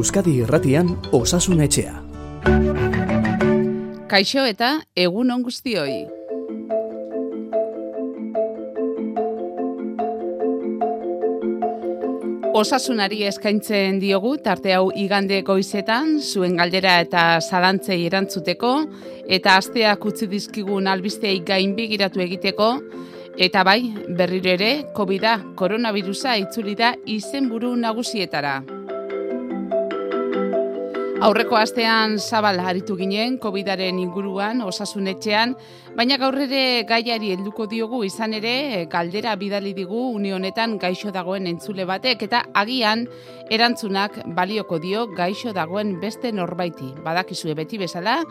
Euskadi Irratian Osasun Etxea. Kaixo eta egun on guztioi. Osasunari eskaintzen diogu, tarte hau igande goizetan, zuen galdera eta zalantzei erantzuteko, eta asteak utzi dizkigun albistei gain begiratu egiteko, eta bai, berriro ere, COVID-a, koronavirusa itzuli da izenburu nagusietara. Aurreko astean zabal haritu ginen COVIDaren inguruan osasunetxean, baina gaur ere gaiari helduko diogu izan ere galdera bidali digu une honetan gaixo dagoen entzule batek eta agian erantzunak balioko dio gaixo dagoen beste norbaiti. Badakizue beti bezala,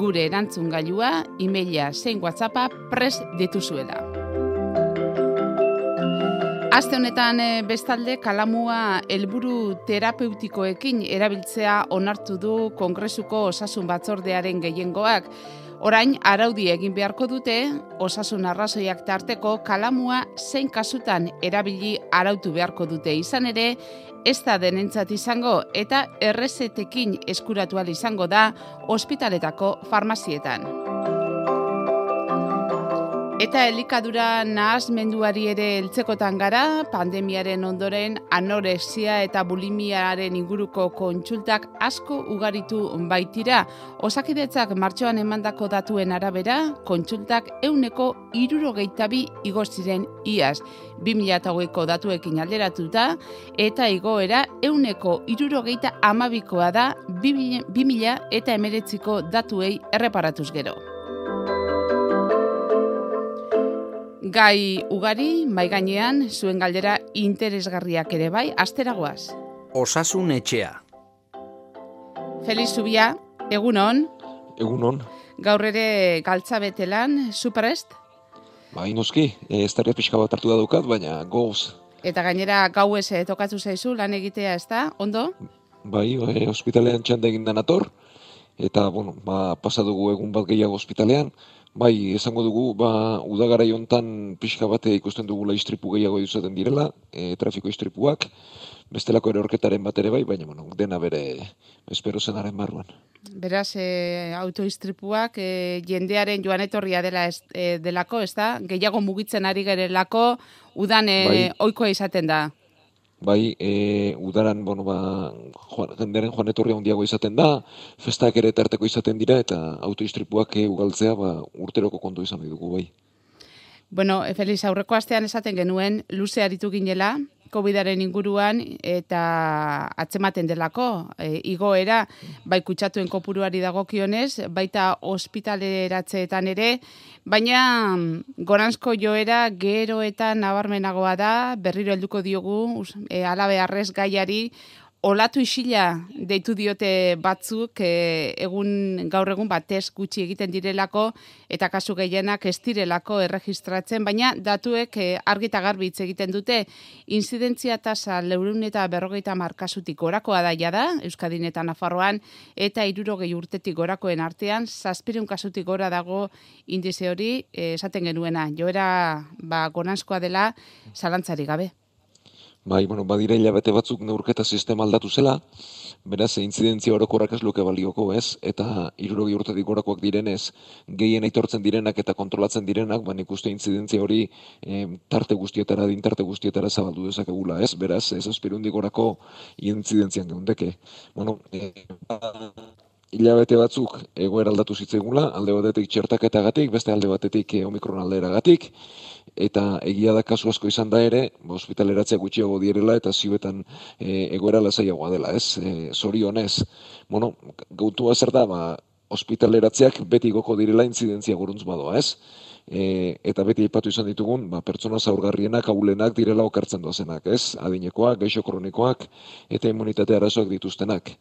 gure erantzun gailua, emaila zein WhatsAppa pres dituzuela. Aste honetan e, bestalde kalamua helburu terapeutikoekin erabiltzea onartu du Kongresuko Osasun Batzordearen gehiengoak. Orain araudi egin beharko dute osasun arrazoiak tarteko kalamua zein kasutan erabili arautu beharko dute izan ere ez da denentzat izango eta errezetekin eskuratu izango da ospitaletako farmazietan. Eta elikadura nahazmenduari ere heltzekotan gara, pandemiaren ondoren anorexia eta bulimiaren inguruko kontsultak asko ugaritu baitira. Osakidetzak martxoan emandako datuen arabera, kontsultak euneko irurogeitabi igoziren iaz. 2008ko datuekin alderatuta, eta igoera euneko irurogeita amabikoa da 2000 eta emeretziko datuei erreparatuz gero. Gai ugari, mai gainean, zuen galdera interesgarriak ere bai, asteragoaz. Osasun etxea. Feliz Zubia, egunon. Egunon. Gaur ere galtza betelan, superest? Ba, inoski, ez tarri pixka bat hartu da dukat, baina goz. Eta gainera gau ez eh, tokatu zaizu, lan egitea ez da, ondo? Bai, e, ospitalean txanda egin denator, eta, bueno, ba, pasadugu egun bat gehiago ospitalean, Bai, esango dugu, ba, udagarai hontan pixka bate ikusten dugula istripu gehiago izaten direla, e, trafiko istripuak, bestelako ere orketaren bat ere bai, baina bueno, dena bere espero zenaren barruan. Beraz, e, autoistripuak e, jendearen joan etorria dela ez, e, delako, ez da? Gehiago mugitzen ari gerelako, udan e, bai. oikoa izaten da bai, e, udaran, bueno, ba, joan, jenderen joan etorria handiago izaten da, festak ere tarteko izaten dira, eta autoistripuak e, ugaltzea, ba, urteroko kontu izan dugu, bai. Bueno, Feliz, aurreko astean esaten genuen, luze aritu ginela, COVIDaren inguruan eta atzematen delako e, igoera bai kutsatuen kopuruari dagokionez baita ospitaleratzeetan ere baina goranzko joera gero eta nabarmenagoa da berriro helduko diogu e, alabe arrez gaiari olatu isila deitu diote batzuk e, egun gaur egun batez gutxi egiten direlako eta kasu gehienak ez direlako erregistratzen, baina datuek e, argita garbi hitz egiten dute inzidentzia tasa leurun eta berrogeita markasutik gorakoa daia da, Euskadin eta Nafarroan, eta irurogei urtetik gorakoen artean, zazpirun kasutik gora dago indize hori e, esaten genuena, joera ba, gonanskoa dela zalantzari gabe. Bai, bueno, badira hilabete batzuk neurketa sistema aldatu zela, beraz, intzidentzia orokorrak ez luke balioko, ez? Eta irurogi urtetik gorakoak direnez, gehien aitortzen direnak eta kontrolatzen direnak, ba, nik uste hori e, tarte guztietara, dintarte guztietara zabaldu dezakegula, ez? Beraz, ez aspirundik gorako intzidentzian geundeke. Bueno, e, hilabete batzuk egoera aldatu zitzaigula, alde batetik txertaketagatik, beste alde batetik e, omikron alderagatik, eta egia da kasu asko izan da ere, ba, ospitaleratzea gutxiago direla eta ziuetan e, egoera lasaiagoa dela, ez? E, zorionez, bueno, gautua zer da, ba, ospitaleratzeak beti goko direla intzidentzia guruntz badoa, ez? E, eta beti aipatu izan ditugun, ba, pertsona zaurgarrienak, aulenak direla okartzen doazenak, ez? Adinekoak, gaixo kronikoak eta immunitate arazoak dituztenak.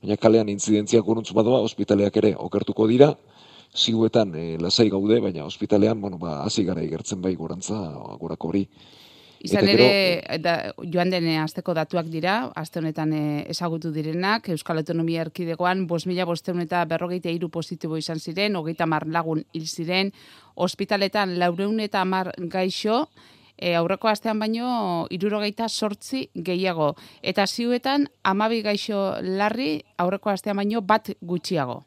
Baina kalean intzidentzia guruntz badoa, ospitaleak ere okertuko dira, ziguetan e, lasai gaude, baina ospitalean, bueno, ba, hasi gara igertzen bai gorantza, gorako hori. Izan ere, da, joan dene azteko datuak dira, azte honetan e, ezagutu direnak, Euskal Autonomia Erkidegoan, bos mila bosteun eta berrogeita iru positibo izan ziren, hogeita mar lagun hil ziren, ospitaletan laureun eta mar gaixo, e, aurreko astean baino irurogeita sortzi gehiago. Eta ziuetan amabi gaixo larri aurreko astean baino bat gutxiago.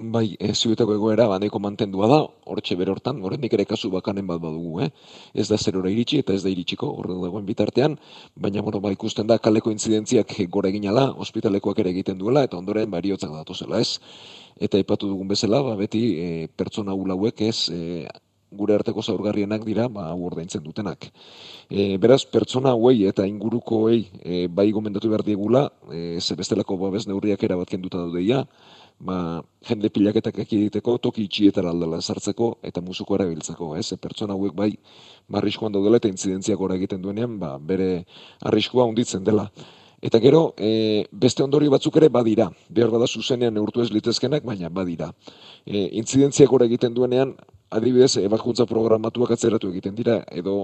Bai, ez ziuetako egoera, baneko mantendua da, hortxe bere hortan, horrendik ere kasu bakanen bat badugu, eh? ez da zer iritsi eta ez da iritsiko, horre dagoen bitartean, baina bueno, ba, ikusten da kaleko intzidentziak gora egin ala, ospitalekoak ere egiten duela, eta ondoren bariotzak datu zela, ez? Eta ipatu dugun bezala, ba, beti e, pertsona hauek ez, e, gure arteko zaurgarrienak dira, ba, ordaintzen dutenak. E, beraz, pertsona hauei eta inguruko hauei e, bai gomendatu behar diegula, e, ze bestelako babes neurriak erabat kenduta daudeia, ba, jende pilaketak egiteko toki itxietara aldela sartzeko eta musuko erabiltzeko, ez? E, pertsona hauek bai marriskoan daudela eta intzidentzia gora egiten duenean, ba, bere arriskua unditzen dela. Eta gero, e, beste ondorio batzuk ere badira, behar bada zuzenean neurtu ez litezkenak, baina badira. E, intzidentzia gora egiten duenean, adibidez, ebakuntza programatuak atzeratu egiten dira, edo,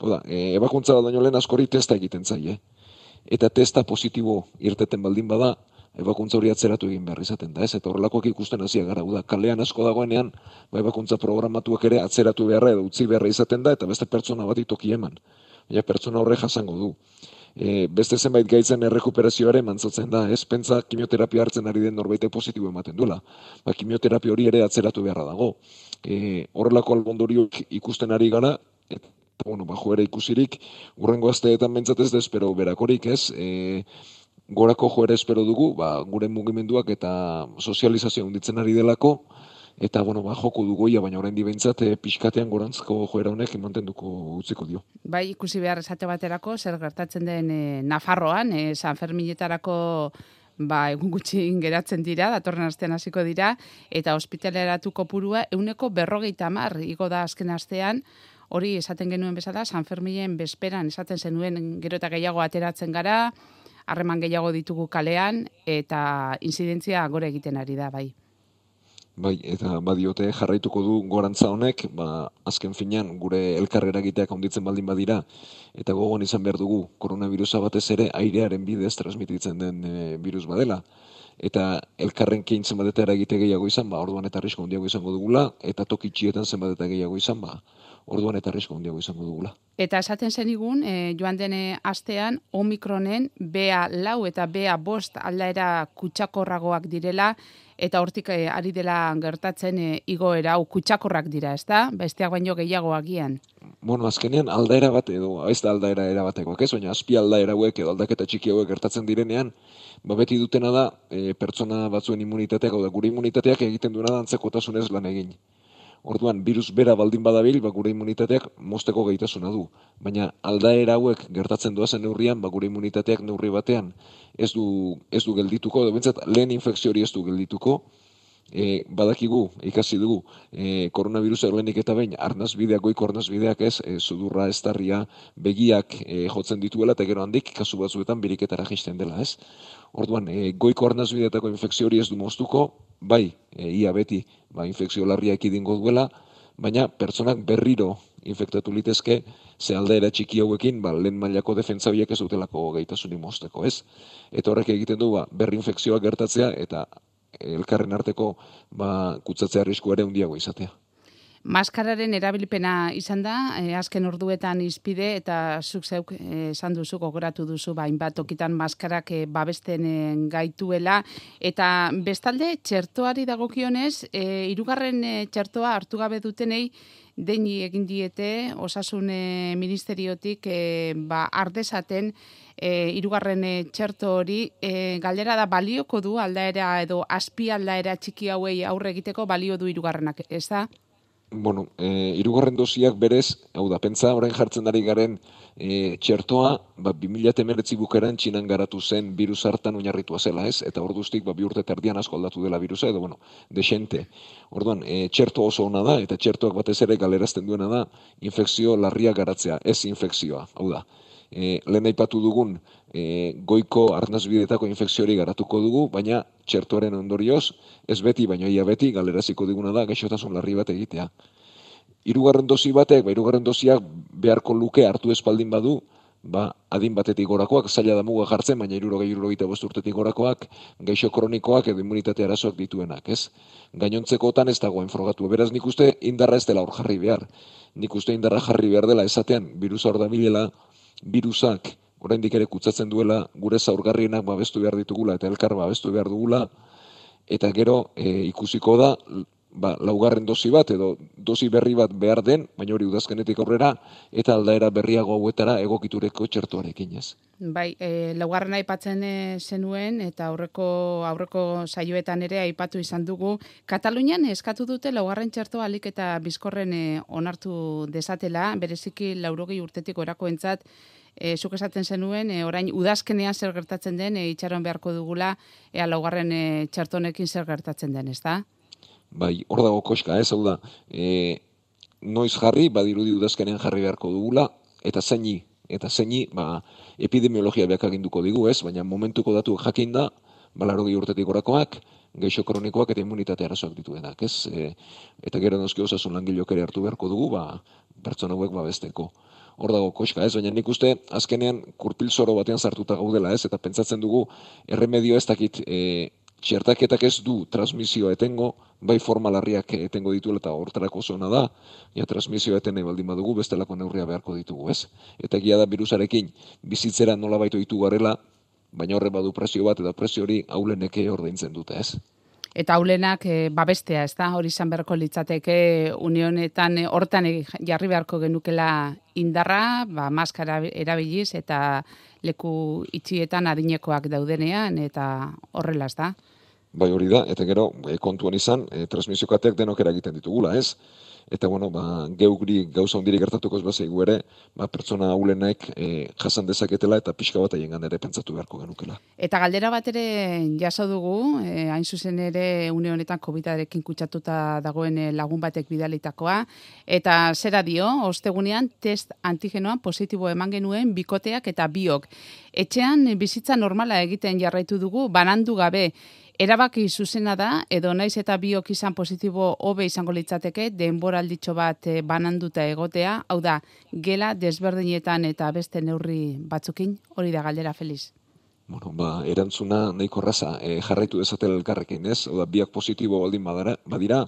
oda, e, ebakuntza da lehen askori testa egiten zaie. Eta testa positibo irteten baldin bada, ebakuntza hori atzeratu egin behar izaten da, ez? Eta horrelakoak ikusten hasiak gara, da, kalean asko dagoenean, ba, ebakuntza programatuak ere atzeratu beharra edo utzi beharra izaten da, eta beste pertsona bat itoki eman. Baina pertsona horre jasango du. E, beste zenbait gaitzen errekuperazioare mantzatzen da, ez? Pentsa kimioterapia hartzen ari den norbaite positibo ematen duela. Ba, kimioterapia hori ere atzeratu beharra dago. E, horrelako albondoriok ikusten ari gara, eta bueno, ba, joera ikusirik, urrengo asteetan mentzatez da, espero berakorik, ez? E, gorako joera espero dugu, ba, gure mugimenduak eta sozializazioa unditzen ari delako, eta bueno, ba, joko dugu ia, baina orain dibentzat, e, pixkatean gorantzko joera honek imantenduko utziko dio. Bai, ikusi behar esate baterako, zer gertatzen den e, Nafarroan, e, San Ferminetarako ba, egun gutxi geratzen dira, datorren astean hasiko dira, eta ospitaleratu kopurua euneko berrogeita mar, igo da azken astean, hori esaten genuen bezala, San Ferminen bezperan esaten zenuen gero eta gehiago ateratzen gara, harreman gehiago ditugu kalean eta inzidentzia gore egiten ari da bai. Bai, eta badiote jarraituko du gorantza honek, ba, azken finean gure elkarrera egiteak onditzen baldin badira, eta gogoan izan behar dugu, koronavirusa batez ere airearen bidez transmititzen den e, virus badela. Eta elkarren keintzen badetara egite gehiago izan, ba, orduan eta risko handiago izango dugula, eta tokitxietan zenbat gehiago izan, ba, orduan eta risko handiago izango dugula. Eta esaten zenigun, e, joan dene astean, omikronen BA lau eta BA bost aldaera kutsakorragoak direla, eta hortik e, ari dela gertatzen e, igoera, hau kutsakorrak dira, ez da? Besteak baino gehiago agian. Bueno, azkenean aldaera bat edo, ez da aldaera erabatekoak ez, baina azpi aldaera hauek edo aldaketa txiki hauek gertatzen direnean, ba beti dutena da e, pertsona batzuen immunitateak, da gure immunitateak egiten duena da antzekotasunez lan egin. Orduan, virus bera baldin badabil, ba, gure immunitateak mosteko gaitasuna du. Baina aldaera hauek gertatzen doazen neurrian, ba, gure immunitateak neurri batean ez du, ez du geldituko, edo bentsat, lehen infekzio hori ez du geldituko, e, badakigu, ikasi dugu, e, koronavirusa erlenik eta bain, arnaz bideak, goiko arnaz bideak ez, e, sudurra, estarria, begiak e, jotzen dituela, eta gero handik, kasu batzuetan biriketara jisten dela, ez? Orduan, e, goiko arnaz bideetako infekzio hori ez du moztuko, bai, e, ia beti, ba, infekzio larria ekidingo duela, baina pertsonak berriro infektatu litezke, ze aldaera txiki hauekin, ba, lehen mailako defentsa ez dutelako gaitasuni mozteko, ez? Eta horrek egiten du, ba, berri infekzioa gertatzea, eta elkarren arteko ba, kutsatzea arrisku ere undiago izatea. Maskararen erabilpena izan da, e, azken orduetan izpide eta zuk zeuk eh, esan duzu, gogoratu duzu, bain bat okitan maskarak e, babesten gaituela. Eta bestalde, txertoari dagokionez, e, irugarren txertoa hartu gabe dutenei, deini egin diete, osasun ministeriotik, e, ba, ardezaten, e, irugarren txerto hori, e, galdera da balioko du aldaera edo azpi aldaera txiki hauei aurre egiteko balio du irugarrenak, ez da? Bueno, e, irugarren dosiak berez, hau da, pentsa, orain jartzen dari garen e, txertoa, ba, 2000 emeretzi bukeran txinan garatu zen virus hartan oinarritua zela, ez? Eta orduztik, ba, bi urte terdian asko aldatu dela virusa, edo, bueno, desente. Orduan, e, txerto oso ona da, eta txertoak batez ere galerazten duena da, infekzio larria garatzea, ez infekzioa, hau da e, lehen aipatu dugun e, goiko arnazbidetako infekziori garatuko dugu, baina txertuaren ondorioz, ez beti, baina ia beti, galeraziko diguna da, gaixotasun larri bat egitea. Hirugarren dosi batek, ba, hirugarren dosiak beharko luke hartu espaldin badu, ba, adin batetik gorakoak, zaila da muga jartzen, baina irurogei irurogei bost urtetik gorakoak, gaixo kronikoak edo immunitate arazoak dituenak, ez? Gainontzekotan ez dagoen frogatu. Beraz, nik uste indarra ez dela hor jarri behar. Nik uste indarra jarri behar dela esatean, virusa hor da bilela, virusak, oraindik ere kutsatzen duela, gure zaurgarrienak babestu behar ditugula, eta elkar babestu behar dugula, eta gero e, ikusiko da, ba, laugarren dosi bat edo dosi berri bat behar den, baina hori udazkenetik aurrera, eta aldaera berriago hauetara egokitureko txertuarekin ez. Bai, e, laugarren aipatzen e, zenuen eta aurreko aurreko saioetan ere aipatu izan dugu. Katalunian eskatu dute laugarren txerto alik eta bizkorren e, onartu desatela, bereziki laurogei urtetik orako entzat, e, zuk esaten zenuen, e, orain udazkenean zer gertatzen den, e, itxaron beharko dugula, ea laugarren e, txertonekin zer gertatzen den, ez da? bai, hor dago koska, ez, hau da, e, noiz jarri, badirudi udazkenean jarri beharko dugula, eta zeini, eta zeini, ba, epidemiologia behak aginduko digu, ez, baina momentuko datu jakin da, balaro urtetik orakoak, geixo kronikoak eta immunitate arazoak dituenak, ez, e, eta gero noski osasun langilok ere hartu beharko dugu, ba, pertsona hauek babesteko. Hor dago koska, ez, baina nik uste azkenean kurpil zoro batean sartuta gaudela, ez, eta pentsatzen dugu erremedio ez dakit e, txertaketak ez du transmisioa etengo, bai formalarriak etengo dituela eta hortarako zona da, ja transmisioa eten nahi baldin badugu, bestelako neurria beharko ditugu, ez? Eta egia da virusarekin bizitzera nola baitu ditu garela, baina horre badu presio bat, eta presio hori hauleneke ordaintzen dute, ez? Eta haulenak e, babestea, ez da? Hori izan beharko litzateke unionetan e, hortan e, jarri beharko genukela indarra, ba, maskara erabiliz, eta leku itxietan adinekoak daudenean, eta horrela, ez da? Bai hori da, eta gero, e, kontuan izan, e, transmisio kateak denok eragiten ditugula, ez? Eta bueno, ba, geugri gauza ondiri gertatuko ez bazaigu ere, ba, pertsona haulenek e, jasan dezaketela eta pixka bat aien ere pentsatu beharko genukela. Eta galdera bat ere jaso dugu, e, hain zuzen ere une honetan COVID-arekin kutsatuta dagoen lagun batek bidalitakoa, eta zera dio, ostegunean test antigenoan positibo eman genuen bikoteak eta biok. Etxean bizitza normala egiten jarraitu dugu, banandu gabe, Erabaki zuzena da, edo naiz eta biok izan positibo hobe izango litzateke, denboralditxo bat eh, bananduta egotea, hau da, gela desberdinetan eta beste neurri batzukin, hori da galdera feliz. Bueno, ba, erantzuna nahiko raza, e, jarraitu dezatela elkarrekin, ez? Oda, biak positibo baldin badara, badira,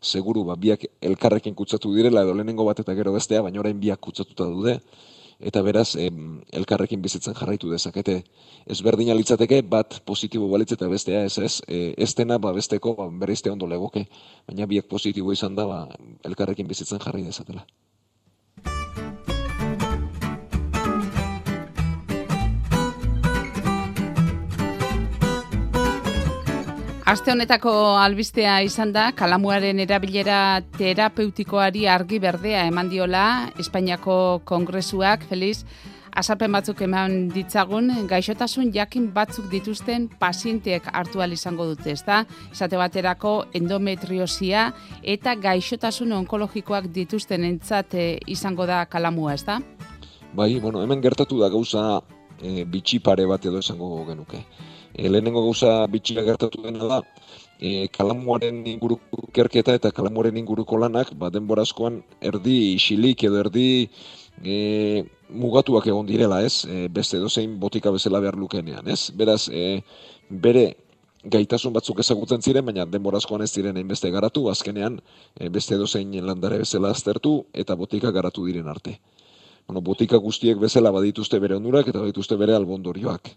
seguru, ba, biak elkarrekin kutsatu direla, edo lehenengo bat eta gero bestea, baina orain biak kutsatuta dude, eta beraz em, elkarrekin bizitzen jarraitu dezakete. Ez berdina litzateke bat positibo balitz eta bestea ez ez, e, ez dena ba besteko ba, bereizte ondo legoke, baina biak positibo izan da ba, elkarrekin bizitzen jarri dezatela. Aste honetako albistea izan da, kalamuaren erabilera terapeutikoari argi berdea eman diola, Espainiako kongresuak, Feliz, azalpen batzuk eman ditzagun, gaixotasun jakin batzuk dituzten pazienteek hartu izango dute, ezta? Esate baterako endometriosia eta gaixotasun onkologikoak dituzten entzat eh, izango da kalamua, ezta? Bai, bueno, hemen gertatu da gauza e, bitxi bat edo esango genuke e, lehenengo gauza bitxia gertatu dena da, e, kalamuaren inguruko kerketa eta kalamuaren inguruko lanak, ba, denbora askoan erdi isilik edo erdi e, mugatuak egon direla, ez? E, beste dozein botika bezala behar lukenean, ez? Beraz, e, bere gaitasun batzuk ezagutzen ziren, baina denbora askoan ez diren beste garatu, azkenean e, beste dozein landare bezala aztertu eta botika garatu diren arte. Bueno, botika guztiek bezala badituzte bere onurak eta badituzte bere albondorioak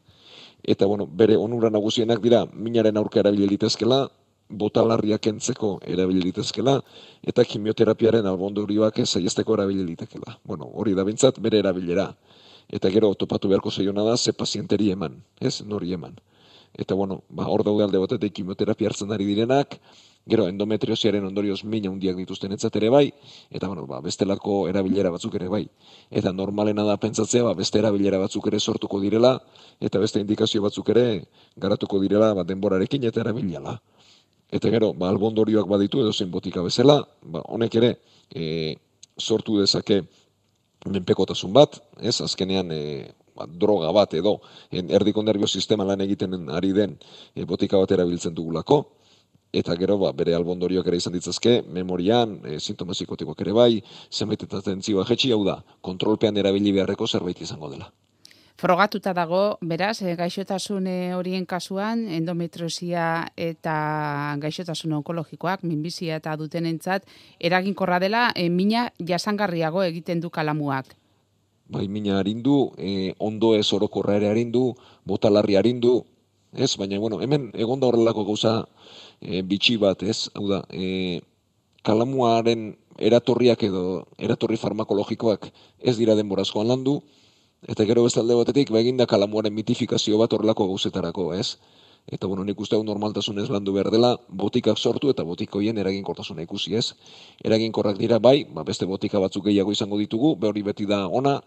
eta bueno, bere onura nagusienak dira minaren aurka erabili litezkela, botalarriak entzeko erabili litezkela, eta kimioterapiaren albondurioak ez aiesteko erabili litekela. Bueno, hori da bintzat, bere erabilera. Eta gero, topatu beharko zeiona da, ze pazienteri eman, ez, nori eman. Eta bueno, ba, hor daude alde batetik kimioterapia hartzen ari direnak, Gero, endometriosiaren ondorioz mina hundiak dituzten etzat ere bai, eta bueno, ba, bestelako erabilera batzuk ere bai. Eta normalena da pentsatzea, ba, beste erabilera batzuk ere sortuko direla, eta beste indikazio batzuk ere garatuko direla ba, denborarekin eta erabilala. Eta gero, ba, albondorioak baditu edo zein botika bezala, ba, honek ere e, sortu dezake menpekotasun bat, ez, azkenean e, ba, droga bat edo erdiko nervio sistema lan egiten ari den e, botika bat erabiltzen dugulako, eta gero ba, bere albondorioak ere izan ditzazke, memorian, e, sintoma ere bai, zenbait eta tentzioa jetxi, hau da, kontrolpean erabili beharreko zerbait izango dela. Frogatuta dago, beraz, e, gaixotasun eh, horien kasuan, endometrosia eta gaixotasun onkologikoak, minbizia eta dutenentzat, eraginkorra dela, e, mina jasangarriago egiten du kalamuak. Bai, mina harindu, e, ondo ez orokorra ere harindu, botalarri harindu, ez, baina, bueno, hemen egonda horrelako gauza e, bitxi bat, ez, hau da, e, kalamuaren eratorriak edo eratorri farmakologikoak ez dira denborazkoan landu, eta gero bestalde batetik, ba da kalamuaren mitifikazio bat horrelako gauzetarako, ez? Eta, bueno, nik uste normaltasun ez landu behar dela, botikak sortu eta botikoien eraginkortasuna ikusi, ez? Eraginkorrak dira, bai, ba, beste botika batzuk gehiago izango ditugu, behori beti da ona,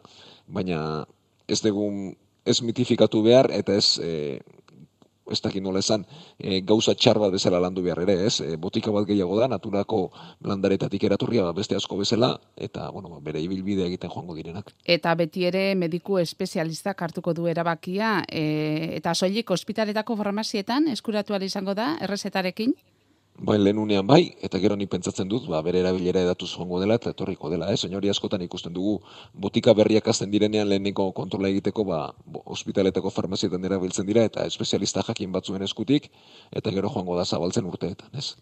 baina ez dugun ez mitifikatu behar, eta ez e, ez dakit nola esan, e, gauza txar bat bezala landu behar ere, ez? E, botika bat gehiago da, naturako landaretatik eraturria beste asko bezala, eta, bueno, ba, bere ibilbide egiten joango direnak. Eta beti ere mediku espezialistak hartuko du erabakia, e, eta soilik ospitaletako farmazietan eskuratu izango da, errezetarekin? Bai, lehenunean bai, eta gero ni pentsatzen dut, ba, bere erabilera edatu zongo dela eta etorriko dela, eh? Soinori askotan ikusten dugu, botika berriak azten direnean leheniko kontrola egiteko, ba, ospitaletako farmazietan erabiltzen dira, eta espezialista jakin batzuen eskutik, eta gero joango da zabaltzen urteetan, ez?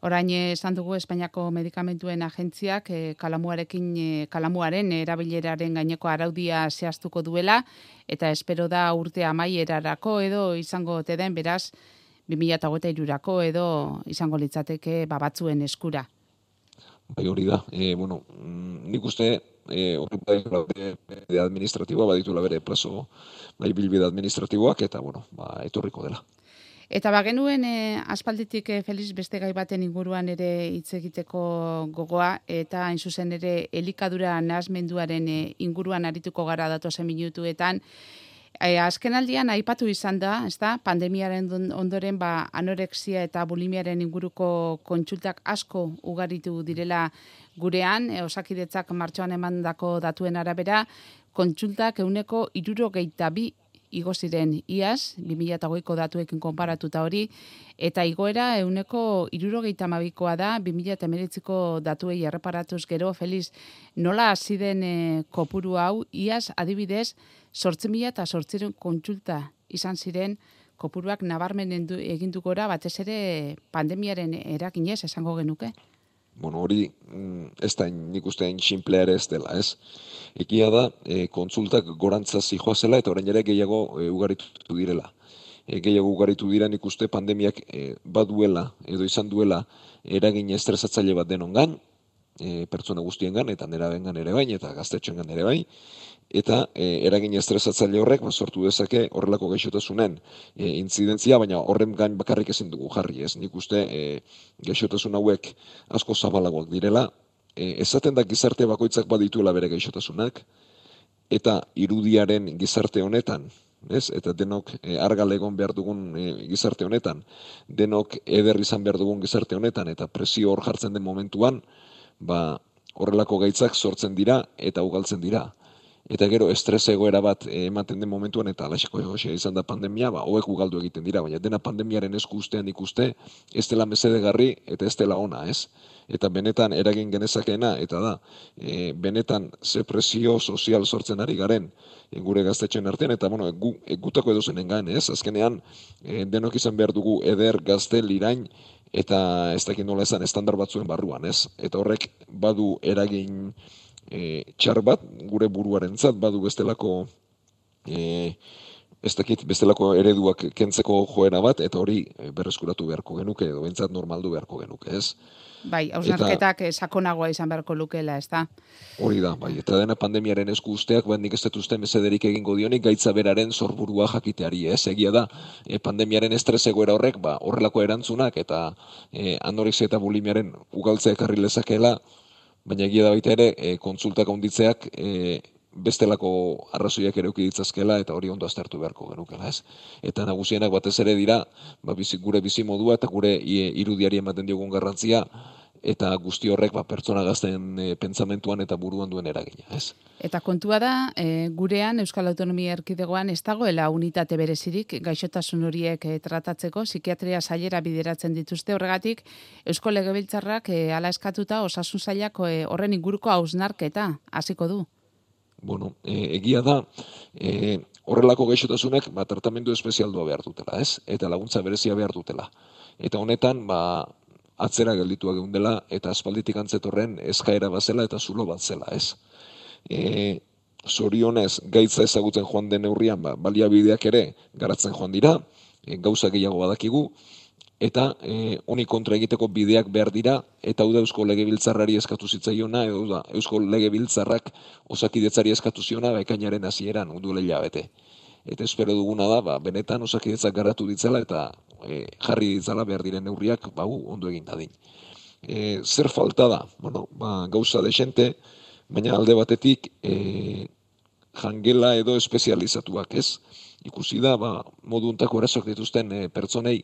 Orain esan dugu Espainiako medikamentuen agentziak e, kalamuarekin e, kalamuaren erabileraren gaineko araudia zehaztuko duela eta espero da urte amaierarako edo izango te den beraz 2008 edo izango litzateke ba, batzuen eskura. Bai hori da, e, bueno, mm, nik uste e, de administratiboa baditula bere plazo bai bilbide administratiboak eta bueno, ba, etorriko dela. Eta ba genuen e, aspalditik e, Feliz beste gai baten inguruan ere hitz egiteko gogoa eta hain zuzen ere elikadura nasmenduaren e, inguruan arituko gara datozen minutuetan E, azken aldian aipatu izan da, ez da, pandemiaren ondoren ba, anorexia eta bulimiaren inguruko kontsultak asko ugaritu direla gurean, e, osakidetzak martxoan emandako datuen arabera, kontsultak euneko irurogeita bi igo ziren iaz, 2008ko datuekin konparatuta hori, eta igoera euneko irurogeita mabikoa da, 2008ko datuei erreparatuz gero, Feliz, nola hasi den e, kopuru hau, iaz adibidez, sortzen mila eta sortziren kontsulta izan ziren, kopuruak nabarmenen egin gora batez ere pandemiaren erakinez esango genuke bueno, hori mm, ez da nik uste hain ere ez dela, ez? Ekia da, e, kontsultak gorantza zijoa zela eta orain ere gehiago e, ugaritu direla. E, gehiago ugaritu dira nik uste pandemiak e, baduela edo izan duela eragin estresatzaile bat denon gain, e, pertsona guztien gan, eta nera bengan ere bain, eta gaztetxoen gan ere bain, eta e, eragin estresatzaile horrek ba, sortu dezake horrelako gaixotasunen e, intzidentzia, baina horren gain bakarrik ezin dugu jarri, ez? Nik uste e, gaixotasun hauek asko zabalagoak direla, e, esaten da gizarte bakoitzak badituela bere gaixotasunak, eta irudiaren gizarte honetan, ez? eta denok e, argal egon behar dugun e, gizarte honetan, denok eder izan behar dugun gizarte honetan, eta presio hor jartzen den momentuan, ba, horrelako gaitzak sortzen dira eta ugaltzen dira eta gero estres egoera bat eh, ematen den momentuan eta alaxeko egosia izan da pandemia, ba, hoek ugaldu egiten dira, baina dena pandemiaren esku ustean ikuste, ez dela mesedegarri eta ez dela ona, ez? Eta benetan eragin genezakeena, eta da, e, benetan ze presio sozial sortzen ari garen, e, gure gaztetxen artean, eta bueno, gu, gutako edo zenen gain, ez? Azkenean, e, denok izan behar dugu eder, gazte, lirain, eta ez dakit nola esan estandar batzuen barruan, ez? Eta horrek badu eragin e, txar bat, gure buruaren zat, badu bestelako e, ez dakit bestelako ereduak kentzeko joera bat, eta hori e, berreskuratu beharko genuke, edo bentsat normaldu beharko genuke, ez? Bai, hausnarketak eta... sakonagoa izan beharko lukela, ez da? Hori da, bai, eta dena pandemiaren esku usteak, bat nik ez dut mesederik egingo dionik, gaitza beraren zorburua jakiteari, ez? Egia da, e, pandemiaren estres egoera horrek, ba, horrelako erantzunak, eta e, anorexia eta bulimiaren ugaltzea ekarri lezakela, baina egia da baita ere e, kontsultak onditzeak e, bestelako arrazoiak ere ditzazkela eta hori ondo aztertu beharko genukela, ez? Eta nagusienak batez ere dira, ba, bizi, gure bizi modua eta gure irudiari ematen diogun garrantzia, eta guzti horrek ba, pertsona gazten e, pentsamentuan eta buruan duen eragina, ez? Eta kontua da, e, gurean Euskal Autonomia Erkidegoan ez dagoela unitate berezirik gaixotasun horiek e, tratatzeko, psikiatria sailera bideratzen dituzte horregatik, Eusko Legebiltzarrak e, ala eskatuta osasun sailak e, horren inguruko hausnarketa hasiko du. Bueno, e, egia da, e, horrelako gaixotasunek ba, tratamendu espezialdua behar dutela, ez? Eta laguntza berezia behar dutela. Eta honetan, ba, atzera gelditu egun dela, eta aspalditik antzetorren eskaera bazela eta zulo bat zela, ez? E, zorionez, gaitza ezagutzen joan den neurrian, ba, baliabideak ere garatzen joan dira, e, gauza gehiago badakigu, eta e, honi kontra egiteko bideak behar dira, eta hau da Eusko Legebiltzarrari eskatu zitzaiona, edo da Eusko Legebiltzarrak osakidetzari eskatu ziona, bekainaren hasieran undu lehia bete. Eta espero duguna da, ba, benetan osakidetzak garatu ditzela, eta e, jarri ditzala behar diren neurriak bau ondo egin dadin. E, zer falta da? Bueno, ba, gauza desente, baina alde batetik e, jangela edo espezializatuak ez. Ikusi da, ba, modu untako erasoak dituzten e, pertsonei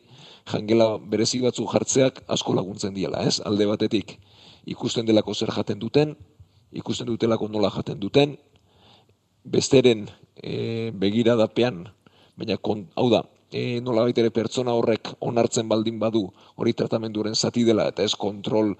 jangela berezi batzu jartzeak asko laguntzen diela, ez? Alde batetik ikusten delako zer jaten duten, ikusten dutelako nola jaten duten, besteren e, begiradapean, baina hau da, e, nola baitere pertsona horrek onartzen baldin badu hori tratamenduren zati dela eta ez kontrol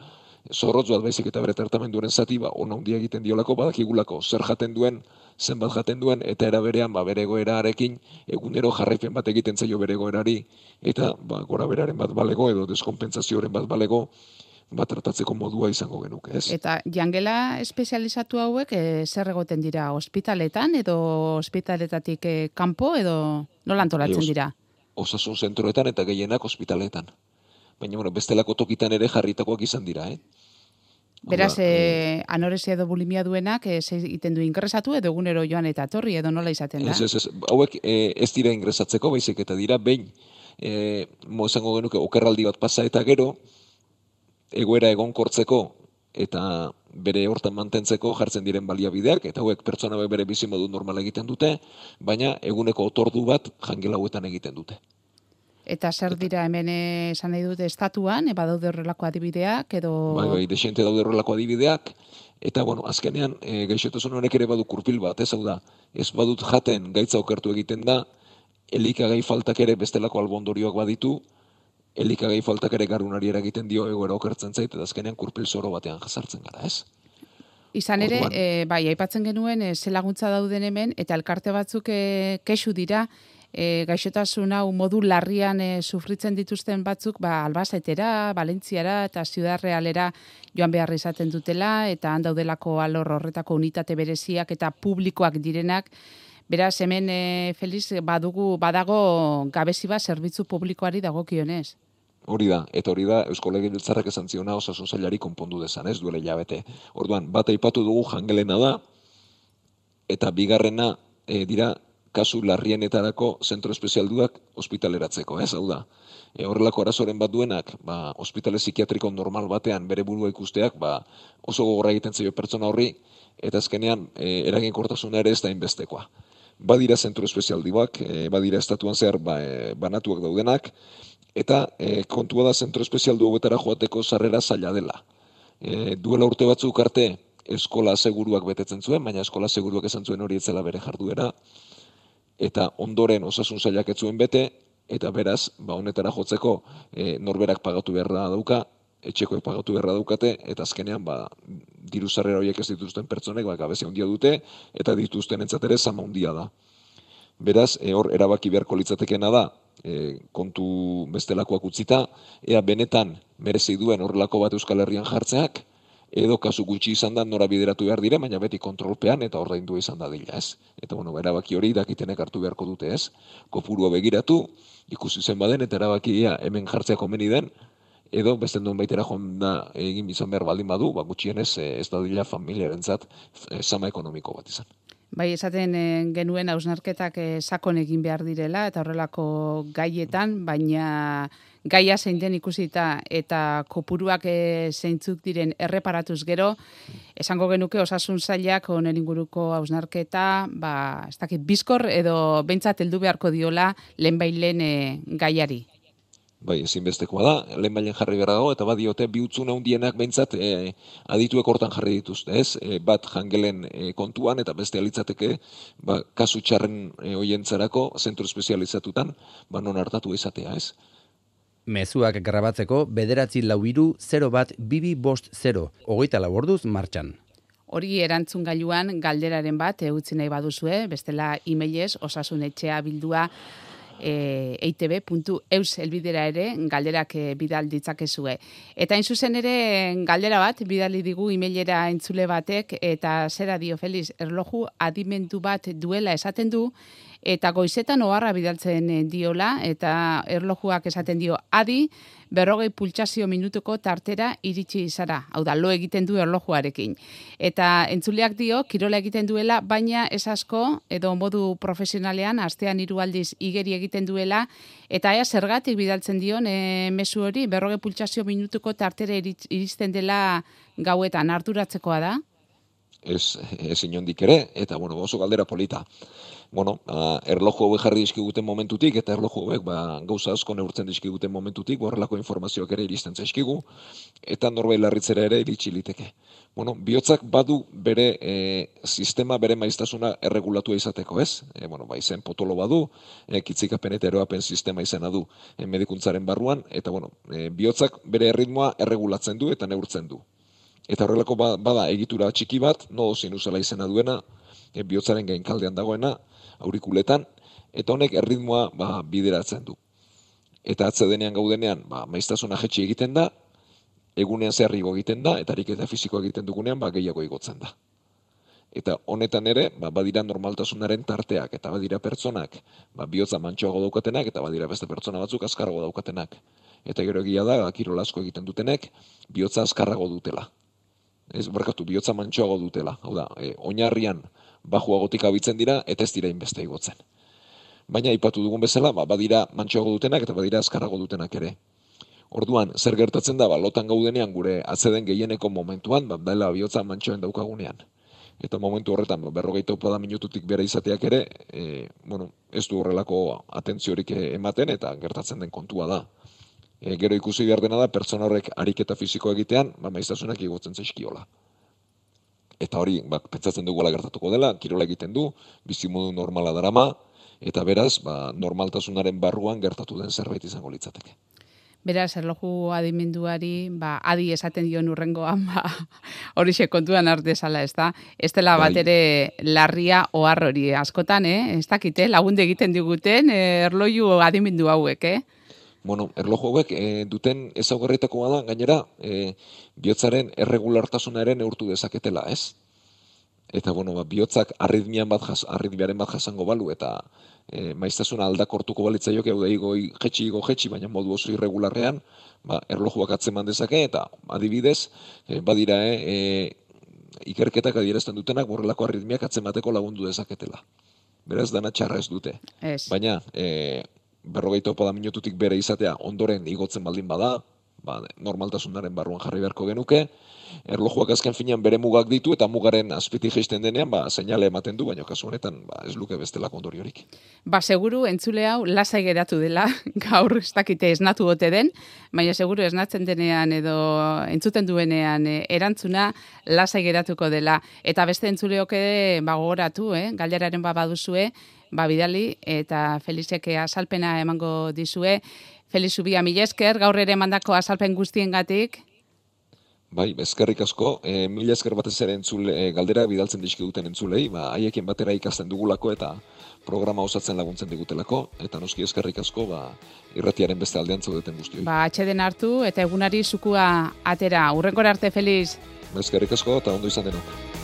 zorrotz bat baizik eta bere tratamenduren zati ba ona egiten diolako badakigulako zer jaten duen zenbat jaten duen eta era berean ba bere goerarekin egunero jarraipen bat egiten zaio bere goerari eta ba gora beraren bat balego edo deskonpentsazioaren bat balego bat tratatzeko modua izango genuke, ez? Eta jangela espezializatu hauek e, zer egoten dira ospitaletan edo ospitaletatik e, kanpo edo nola antolatzen dira? osasun zentroetan eta gehienak ospitaletan. Baina, bueno, bestelako tokitan ere jarritakoak izan dira, eh? Beraz, e, anoresia edo bulimia duenak e, egiten du ingresatu edo egunero joan eta torri edo nola izaten da? Ez, ez, ez. Hauek e, ez dira ingresatzeko, baizik eta dira, behin, e, mo esango genuke, okerraldi bat pasa eta gero, egoera egonkortzeko eta bere hortan mantentzeko jartzen diren baliabideak, eta hauek pertsona bere bizi modu normal egiten dute, baina eguneko otordu bat jangela hauetan egiten dute. Eta zer dira hemen esan nahi dute estatuan, eba daude horrelako adibideak, edo... Bai, bai, desente daude horrelako adibideak, eta, bueno, azkenean, e, gaixotasun honek ere badu kurpil bat, ez hau da, ez badut jaten gaitza okertu egiten da, elikagai faltak ere bestelako albondorioak baditu, elikagai faltak ere garunari eragiten dio egoera okertzen zait, eta azkenean kurpil zoro batean jasartzen gara, ez? Izan ere, e, bai, aipatzen genuen, e, ze laguntza dauden hemen, eta elkarte batzuk e, kesu dira, e, gaixotasun hau modu larrian e, sufritzen dituzten batzuk, ba, albazetera, valentziara eta ziudad realera joan behar izaten dutela, eta handaudelako alor horretako unitate bereziak eta publikoak direnak, Beraz, hemen e, Feliz badugu badago gabezi bat zerbitzu publikoari dagokionez. Hori da, eta hori da Eusko Legebiltzarrak esan ziona osasun zailari konpondu dezan, ez duele jabete. Orduan, bat aipatu dugu jangelena da, eta bigarrena e, dira kasu larrienetarako zentro espezialduak ospitaleratzeko, ez hau da. E, horrelako arazoren bat duenak, ba, ospitale psikiatriko normal batean bere burua ikusteak, ba, oso gogorra egiten zaio pertsona horri, eta azkenean e, eragin kortasuna ere ez da inbestekoa. Badira zentro espezialdiak, e, badira estatuan zehar ba, e, banatuak daudenak, eta e, kontua da zentro espezial duetara joateko sarrera zaila dela. E, duela urte batzuk arte eskola seguruak betetzen zuen, baina eskola seguruak esan zuen hori etzela bere jarduera, eta ondoren osasun zailak ez zuen bete, eta beraz, ba honetara jotzeko e, norberak pagatu beharra dauka, etxekoek pagatu beharra daukate, eta azkenean, ba, diru sarrera horiek ez dituzten pertsonek, ba, gabezia handia dute, eta dituzten entzatere zama handia da. Beraz, e, hor, erabaki beharko litzatekena da, e, kontu bestelakoak utzita, ea benetan merezi duen horrelako bat Euskal Herrian jartzeak, edo kasu gutxi izan da nora bideratu behar dire, baina beti kontrolpean eta ordaindu izan da dila, ez? Eta bueno, erabaki hori dakitenek hartu beharko dute, ez? Kopurua begiratu, ikusi zen baden, eta erabaki hemen jartzea komeni den, edo beste duen baitera joan da egin bizan behar baldin badu, ba, gutxienez eh, ez da dila familiaren zat, eh, sama ekonomiko bat izan. Bai, esaten eh, genuen hausnarketak sakon egin behar direla eta horrelako gaietan, baina gaia zein den ikusita eta kopuruak eh, zeintzuk diren erreparatuz gero, esango genuke osasun zailak honen inguruko hausnarketa, ba, ez dakit, bizkor edo bentsat heldu beharko diola lehen lehen gaiari. Bai, ezinbestekoa da, lehen bailen jarri behar dago, eta badiote, bi utzune hundienak behintzat e, adituek hortan jarri dituzte, ez? E, bat jangelen e, kontuan, eta beste alitzateke, ba, kasu txarren e, oientzarako, zentru espezializatutan, ba, non hartatu izatea, ez? Mezuak grabatzeko, bederatzi lau iru, 0 bat, bibi bost 0, hogeita laborduz martxan. Hori erantzun gailuan galderaren bat eutzi nahi baduzue, bestela e-mailez osasunetxea bildua e, eitb.eus elbidera ere galderak e, bidal ditzakezue. Eta hain zuzen ere galdera bat bidali digu emailera entzule batek eta zera dio Feliz erloju adimendu bat duela esaten du eta goizetan oharra bidaltzen diola eta erlojuak esaten dio adi berrogei pultsazio minutuko tartera iritsi izara. Hau da, lo egiten du erlojuarekin. Eta entzuleak dio, kirola egiten duela, baina ez asko, edo modu profesionalean, astean hiru aldiz igeri egiten duela, eta ea zergatik bidaltzen dion e, mesu hori, berrogei pultsazio minutuko tartera iristen dela gauetan, harturatzekoa da? Ez, ez inondik ere, eta bueno, oso galdera polita bueno, a, erloju hauek jarri dizkiguten momentutik, eta erloju hauek ba, gauza asko neurtzen dizkiguten momentutik, horrelako informazioak ere iristen zaizkigu, eta norbait larritzera ere iritsi liteke. Bueno, bihotzak badu bere e, sistema, bere maiztasuna erregulatu izateko, ez? E, bueno, ba, izen potolo badu, e, kitzikapen eta eroapen sistema izena du e, medikuntzaren barruan, eta bueno, e, bihotzak bere erritmoa erregulatzen du eta neurtzen du. Eta horrelako ba, bada egitura txiki bat, no sinusela izena duena, e, bihotzaren gainkaldean dagoena, aurikuletan, eta honek erritmoa ba, bideratzen du. Eta atze denean gaudenean, ba, maiztasuna jetxi egiten da, egunean zerrigo egiten da, eta harik eta fizikoa egiten dugunean, ba, gehiago igotzen da. Eta honetan ere, ba, badira normaltasunaren tarteak, eta badira pertsonak, ba, bihotza mantxoago daukatenak, eta badira beste pertsona batzuk azkarrago daukatenak. Eta gero egia da, kirol asko egiten dutenek, bihotza azkarrago dutela. Ez, barkatu, bihotza mantxoago dutela. Hau da, e, oinarrian, bajuagotik abitzen dira, eta ez dira inbeste igotzen. Baina ipatu dugun bezala, ba, badira mantxoago dutenak eta badira azkarrago dutenak ere. Orduan, zer gertatzen da, ba, lotan gaudenean gure atzeden gehieneko momentuan, ba, dela bihotza mantxoen daukagunean. Eta momentu horretan, ba, berrogeita upada minututik bere izateak ere, e, bueno, ez du horrelako atentziorik ematen eta gertatzen den kontua da. E, gero ikusi behar dena da, pertsona horrek ariketa fiziko egitean, ba, maiztasunak igotzen zaizkiola eta hori ba, pentsatzen dugu gertatuko dela, kirola egiten du, bizimodu normala darama, eta beraz, ba, normaltasunaren barruan gertatu den zerbait izango litzateke. Beraz, erloju adimenduari, ba, adi esaten dion urrengoan, ba, hori kontuan artezala, ez da? Ez dela bai. bat ere larria ohar hori askotan, eh? Ez dakite, lagunde egiten diguten, eh, erloju adimendu hauek, eh? Bueno, erloju hauek e, duten ezaugarritako bada, gainera, e, bihotzaren erregulartasunaren neurtu dezaketela, ez? Eta, bueno, ba, bihotzak arritmian bat, jas, arritmiaren bat jasango balu, eta e, maiztasuna aldakortuko balitza joke, hau da, igoi, jetxi, igo, jetxi, baina modu oso irregularrean, ba, erlojuak atzeman dezake, eta adibidez, e, badira, e, ikerketak adierazten dutenak, borrelako arritmiak atzemateko lagundu dezaketela. Beraz, dana txarra ez dute. Baina, e, berrogeita opa da minututik bere izatea ondoren igotzen baldin bada, ba, normaltasunaren barruan jarri beharko genuke, erlojuak azken finean bere mugak ditu eta mugaren azpiti geisten denean, ba, seinale ematen du, baina kasu honetan ba, ez luke bestela kondoriorik. Ba, seguru, entzule hau, lasai geratu dela, gaur ez dakite esnatu gote den, baina seguru esnatzen denean edo entzuten duenean e, erantzuna lasai geratuko dela. Eta beste entzuleok ere, ba, gogoratu, eh? galderaren ba, baduzue, ba, bidali eta Felizeke azalpena emango dizue. Feliz Ubia Milesker, gaur ere mandako azalpen guztiengatik. Bai, bezkerrik asko, e, mila esker batez ere entzule, e, galdera bidaltzen dizki duten entzulei, ba, haiekin batera ikasten dugulako eta programa osatzen laguntzen digutelako, eta noski eskerrik asko, ba, irratiaren beste aldean zaudeten guztioi. Ba, atxeden hartu eta egunari zukua atera. Urrenkor arte, Feliz. Bezkerrik asko eta ondo izan denok.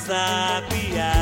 sabia.